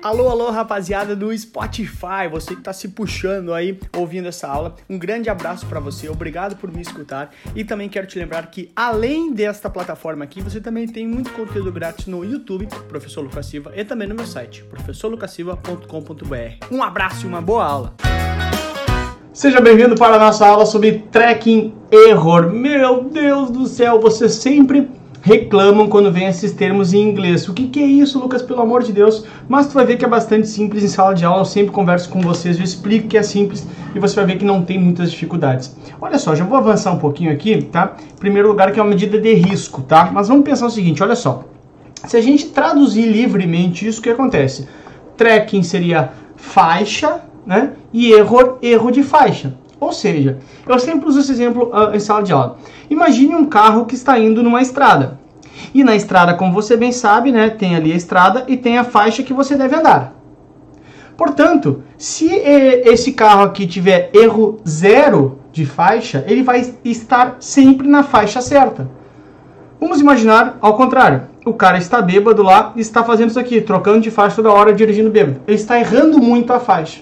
Alô, alô, rapaziada do Spotify, você que está se puxando aí ouvindo essa aula, um grande abraço para você, obrigado por me escutar e também quero te lembrar que além desta plataforma aqui, você também tem muito conteúdo grátis no YouTube, Professor Lucas Silva, e também no meu site, professorlucasilva.com.br. Um abraço e uma boa aula! Seja bem-vindo para a nossa aula sobre tracking error. Meu Deus do céu, você sempre reclamam quando vem esses termos em inglês. O que, que, é isso, Lucas? Pelo amor de Deus. Mas tu vai ver que é bastante simples em sala de aula. Eu sempre converso com vocês, eu explico que é simples e você vai ver que não tem muitas dificuldades. Olha só, já vou avançar um pouquinho aqui, tá? Em primeiro lugar, que é uma medida de risco, tá? Mas vamos pensar o seguinte, olha só. Se a gente traduzir livremente isso, o que acontece? Tracking seria faixa, né? E erro, erro de faixa. Ou seja, eu sempre uso esse exemplo uh, em sala de aula. Imagine um carro que está indo numa estrada. E na estrada, como você bem sabe, né, tem ali a estrada e tem a faixa que você deve andar. Portanto, se eh, esse carro aqui tiver erro zero de faixa, ele vai estar sempre na faixa certa. Vamos imaginar ao contrário. O cara está bêbado lá e está fazendo isso aqui, trocando de faixa toda hora, dirigindo bêbado. Ele está errando muito a faixa.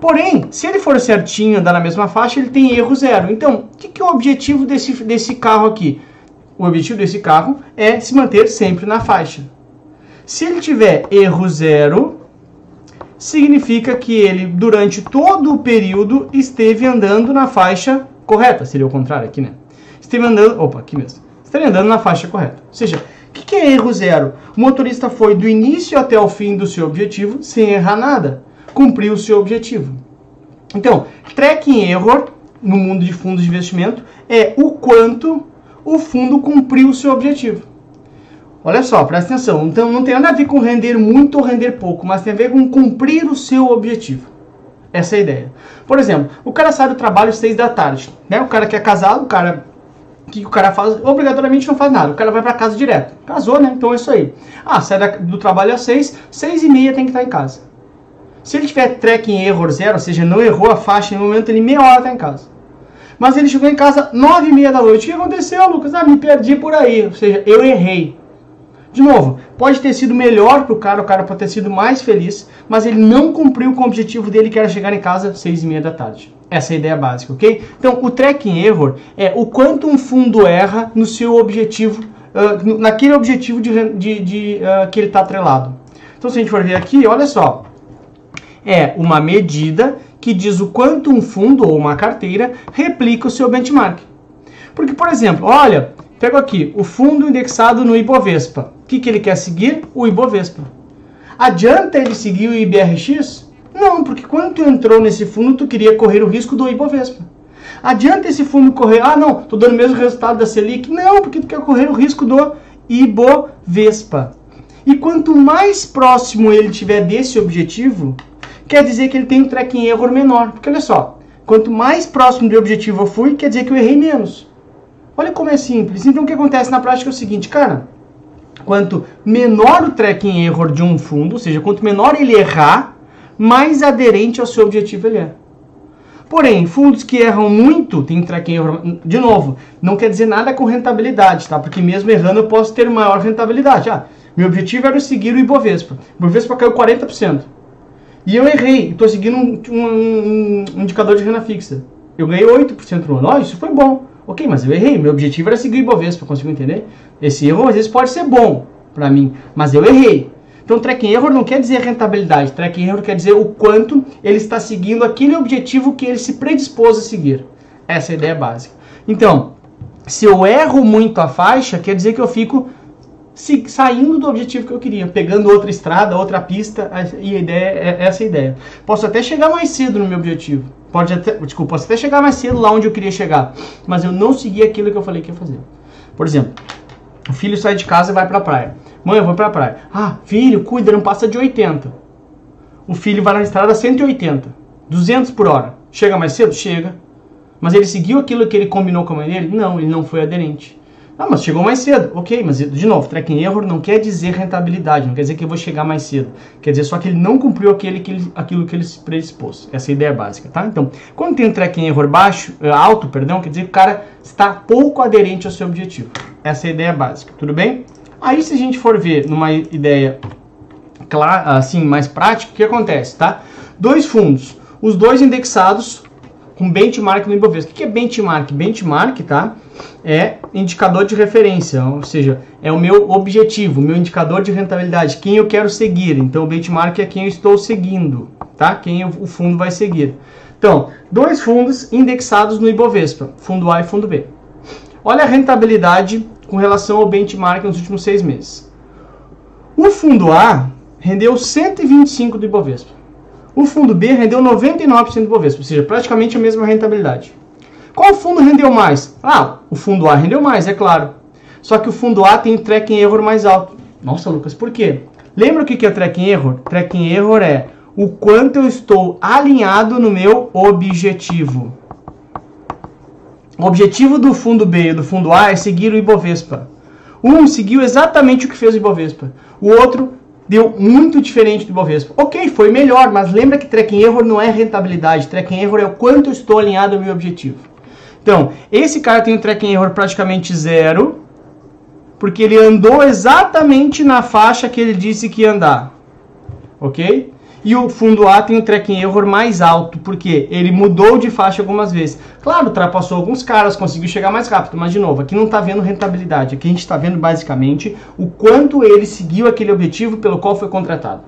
Porém, se ele for certinho, andar na mesma faixa, ele tem erro zero. Então, o que, que é o objetivo desse, desse carro aqui? O objetivo desse carro é se manter sempre na faixa. Se ele tiver erro zero, significa que ele, durante todo o período, esteve andando na faixa correta. Seria o contrário aqui, né? Esteve andando. Opa, aqui mesmo. Esteve andando na faixa correta. Ou seja, o que, que é erro zero? O motorista foi do início até o fim do seu objetivo sem errar nada cumprir o seu objetivo. Então, tracking error no mundo de fundos de investimento é o quanto o fundo cumpriu o seu objetivo. Olha só, presta atenção. Então não tem nada a ver com render muito ou render pouco, mas tem a ver com cumprir o seu objetivo. Essa é a ideia. Por exemplo, o cara sai do trabalho às seis da tarde. Né? O cara que é casado, o cara. O que o cara faz? Obrigatoriamente não faz nada. O cara vai para casa direto. Casou, né? Então é isso aí. Ah, sai do trabalho às seis, seis e meia tem que estar em casa. Se ele tiver tracking error zero, ou seja, não errou a faixa no momento, ele meia hora está em casa. Mas ele chegou em casa nove e meia da noite. O que aconteceu, Lucas? Ah, me perdi por aí. Ou seja, eu errei. De novo, pode ter sido melhor para o cara, o cara pode ter sido mais feliz, mas ele não cumpriu com o objetivo dele, que era chegar em casa seis e meia da tarde. Essa é a ideia básica, ok? Então, o tracking error é o quanto um fundo erra no seu objetivo, uh, naquele objetivo de, de, de uh, que ele está atrelado. Então, se a gente for ver aqui, olha só, é uma medida que diz o quanto um fundo ou uma carteira replica o seu benchmark. Porque, por exemplo, olha, pego aqui o fundo indexado no Ibovespa. O que, que ele quer seguir? O Ibovespa. Adianta ele seguir o IBRX? Não, porque quando tu entrou nesse fundo, tu queria correr o risco do Ibovespa. Adianta esse fundo correr, ah não, tô dando o mesmo resultado da Selic? Não, porque tu quer correr o risco do Ibovespa. E quanto mais próximo ele tiver desse objetivo, quer dizer que ele tem um tracking error menor. Porque olha só, quanto mais próximo do objetivo eu fui, quer dizer que eu errei menos. Olha como é simples. Então o que acontece na prática é o seguinte, cara, quanto menor o tracking error de um fundo, ou seja, quanto menor ele errar, mais aderente ao seu objetivo ele é. Porém, fundos que erram muito, tem tracking error, de novo, não quer dizer nada com rentabilidade, tá? Porque mesmo errando eu posso ter maior rentabilidade. Ah, meu objetivo era seguir o Ibovespa. O Ibovespa caiu 40%. E eu errei, estou seguindo um, um, um, indicador de renda fixa. Eu ganhei 8% no ano. Oh, isso foi bom. Ok, mas eu errei. Meu objetivo era seguir o Ibovespa, consigo entender? Esse erro às vezes pode ser bom para mim, mas eu errei. Então, tracking error não quer dizer rentabilidade. Tracking error quer dizer o quanto ele está seguindo aquele objetivo que ele se predispôs a seguir. Essa é a ideia básica. Então, se eu erro muito a faixa, quer dizer que eu fico saindo do objetivo que eu queria, pegando outra estrada, outra pista, e a ideia é essa a ideia. Posso até chegar mais cedo no meu objetivo. Pode até, desculpa, posso até chegar mais cedo lá onde eu queria chegar, mas eu não segui aquilo que eu falei que ia fazer. Por exemplo, o filho sai de casa e vai para a praia. Mãe, eu vou para a praia. Ah, filho, cuida, não passa de 80. O filho vai na estrada 180, 200 por hora. Chega mais cedo? Chega. Mas ele seguiu aquilo que ele combinou com a mãe dele? Não, ele não foi aderente. Ah, mas chegou mais cedo. Ok, mas de novo, tracking error não quer dizer rentabilidade, não quer dizer que eu vou chegar mais cedo. Quer dizer só que ele não cumpriu aquele, que ele, aquilo que ele se predispôs. Essa é a ideia básica, tá? Então, quando tem um tracking error baixo, eh, alto, perdão, quer dizer que o cara está pouco aderente ao seu objetivo. Essa é a ideia básica, tudo bem? Aí se a gente for ver numa ideia assim mais prático, o que acontece, tá? Dois fundos, os dois indexados com benchmark no Ibovespa. O que é benchmark? Benchmark, tá? É indicador de referência, ou seja, é o meu objetivo, o meu indicador de rentabilidade, quem eu quero seguir. Então, o benchmark é quem eu estou seguindo, tá? Quem o fundo vai seguir. Então, dois fundos indexados no Ibovespa, fundo A e fundo B. Olha a rentabilidade com relação ao benchmark nos últimos seis meses. O fundo A rendeu 125 do Ibovespa. O fundo B rendeu 99% do Ibovespa, ou seja, praticamente a mesma rentabilidade. Qual fundo rendeu mais? Ah, o fundo A rendeu mais, é claro. Só que o fundo A tem tracking error mais alto. Nossa, Lucas, por quê? Lembra o que é tracking error? Tracking error é o quanto eu estou alinhado no meu objetivo. O objetivo do fundo B e do fundo A é seguir o Ibovespa. Um seguiu exatamente o que fez o Ibovespa. O outro deu muito diferente do Ibovespa. Ok, foi melhor, mas lembra que tracking error não é rentabilidade. Tracking error é o quanto eu estou alinhado ao meu objetivo. Então, esse cara tem um tracking error praticamente zero, porque ele andou exatamente na faixa que ele disse que ia andar. Ok? E o fundo A tem um tracking error mais alto, porque ele mudou de faixa algumas vezes. Claro, ultrapassou alguns caras, conseguiu chegar mais rápido, mas de novo, aqui não está vendo rentabilidade. Aqui a gente está vendo basicamente o quanto ele seguiu aquele objetivo pelo qual foi contratado.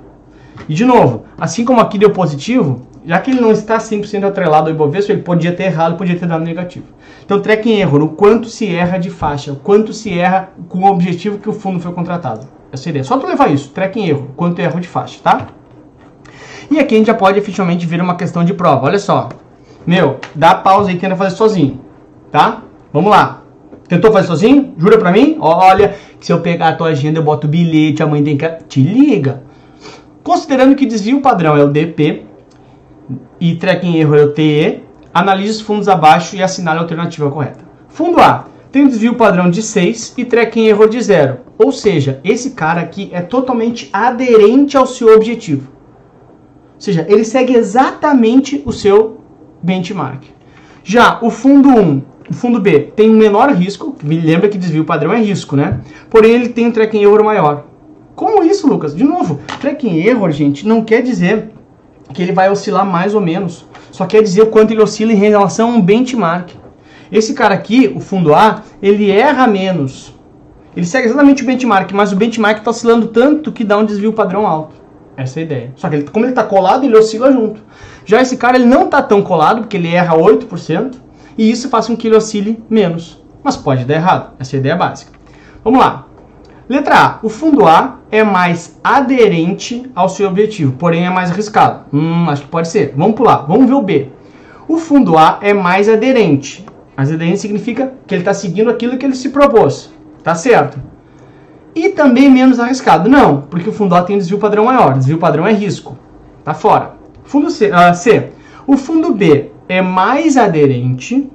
E de novo, assim como aqui deu positivo, já que ele não está 100% atrelado ao Ibovespa, ele podia ter errado, podia ter dado negativo. Então, tracking erro, o quanto se erra de faixa, o quanto se erra com o objetivo que o fundo foi contratado. Essa ideia. Só tu levar isso, tracking erro, quanto erro de faixa, tá? E aqui a gente já pode efetivamente vir uma questão de prova. Olha só. Meu, dá pausa aí e tenta fazer sozinho. Tá? Vamos lá. Tentou fazer sozinho? Jura pra mim? Olha, que se eu pegar a tua agenda, eu boto o bilhete, a mãe tem que... Te liga. Considerando que desvio padrão é o DP e tracking erro é o TE, analise os fundos abaixo e assinale a alternativa correta. Fundo A tem um desvio padrão de 6 e tracking erro de 0. Ou seja, esse cara aqui é totalmente aderente ao seu objetivo. Ou seja, ele segue exatamente o seu benchmark. Já o fundo 1, o fundo B, tem um menor risco, lembra que desvio padrão é risco, né? Porém, ele tem um tracking error maior. Como isso, Lucas? De novo, tracking error, gente, não quer dizer que ele vai oscilar mais ou menos. Só quer dizer o quanto ele oscila em relação a um benchmark. Esse cara aqui, o fundo A, ele erra menos. Ele segue exatamente o benchmark, mas o benchmark está oscilando tanto que dá um desvio padrão alto. Essa é a ideia. Só que ele, como ele está colado, ele oscila junto. Já esse cara ele não está tão colado, porque ele erra 8%, e isso faz com que ele oscile menos. Mas pode dar errado. Essa é a ideia básica. Vamos lá. Letra A. O fundo A é mais aderente ao seu objetivo, porém é mais arriscado. Hum, acho que pode ser. Vamos pular. Vamos ver o B. O fundo A é mais aderente. Mais aderente significa que ele está seguindo aquilo que ele se propôs. Tá certo e também menos arriscado. Não, porque o fundo A tem desvio padrão maior. Desvio padrão é risco. Tá fora. Fundo C, uh, C. O fundo B é mais aderente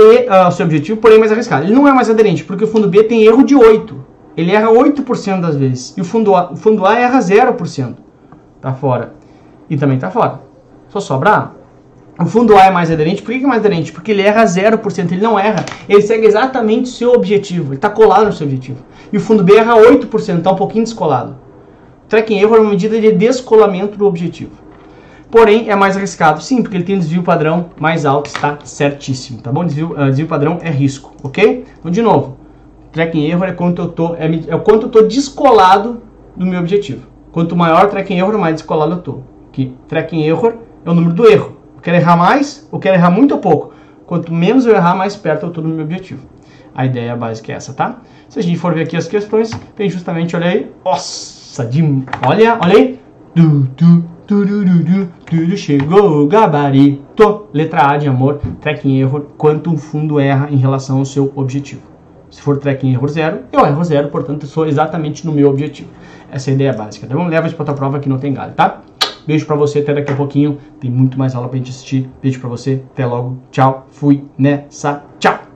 e uh, seu objetivo, porém mais arriscado. Ele não é mais aderente, porque o fundo B tem erro de 8. Ele erra 8% das vezes. E o fundo A, o fundo A erra 0%. Tá fora. E também tá fora. Só sobra A. O fundo A é mais aderente. Por que é mais aderente? Porque ele erra 0%, ele não erra. Ele segue exatamente o seu objetivo. Ele está colado no seu objetivo. E o fundo B erra 8%, está um pouquinho descolado. Tracking erro é uma medida de descolamento do objetivo. Porém, é mais arriscado. Sim, porque ele tem um desvio padrão mais alto, está certíssimo, tá bom? Desvio, uh, desvio padrão é risco, ok? Então, de novo, tracking erro é quanto eu tô, é, é quanto eu tô descolado do meu objetivo. Quanto maior tracking erro, mais descolado eu tô. Que tracking erro é o número do erro. Quero errar mais ou quero errar muito ou pouco? Quanto menos eu errar, mais perto eu estou do meu objetivo. A ideia básica é essa, tá? Se a gente for ver aqui as questões, tem justamente, olha aí, nossa, de, olha, olha aí, du, du, du, du, chegou gabarito, letra A de amor, tracking erro, quanto um fundo erra em relação ao seu objetivo. Se for tracking erro zero, eu erro zero, portanto sou exatamente no meu objetivo. Essa é a ideia básica. Então leva isso para tua prova que não tem galho, tá? Beijo para você, até daqui a pouquinho. Tem muito mais aula pra gente assistir. Beijo para você, até logo. Tchau, fui nessa. Tchau.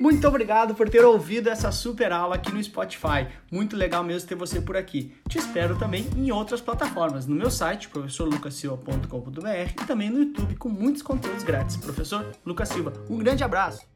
Muito obrigado por ter ouvido essa super aula aqui no Spotify. Muito legal mesmo ter você por aqui. Te espero também em outras plataformas, no meu site, professorlucasilva.com.br e também no YouTube com muitos conteúdos grátis. Professor Lucas Silva, um grande abraço!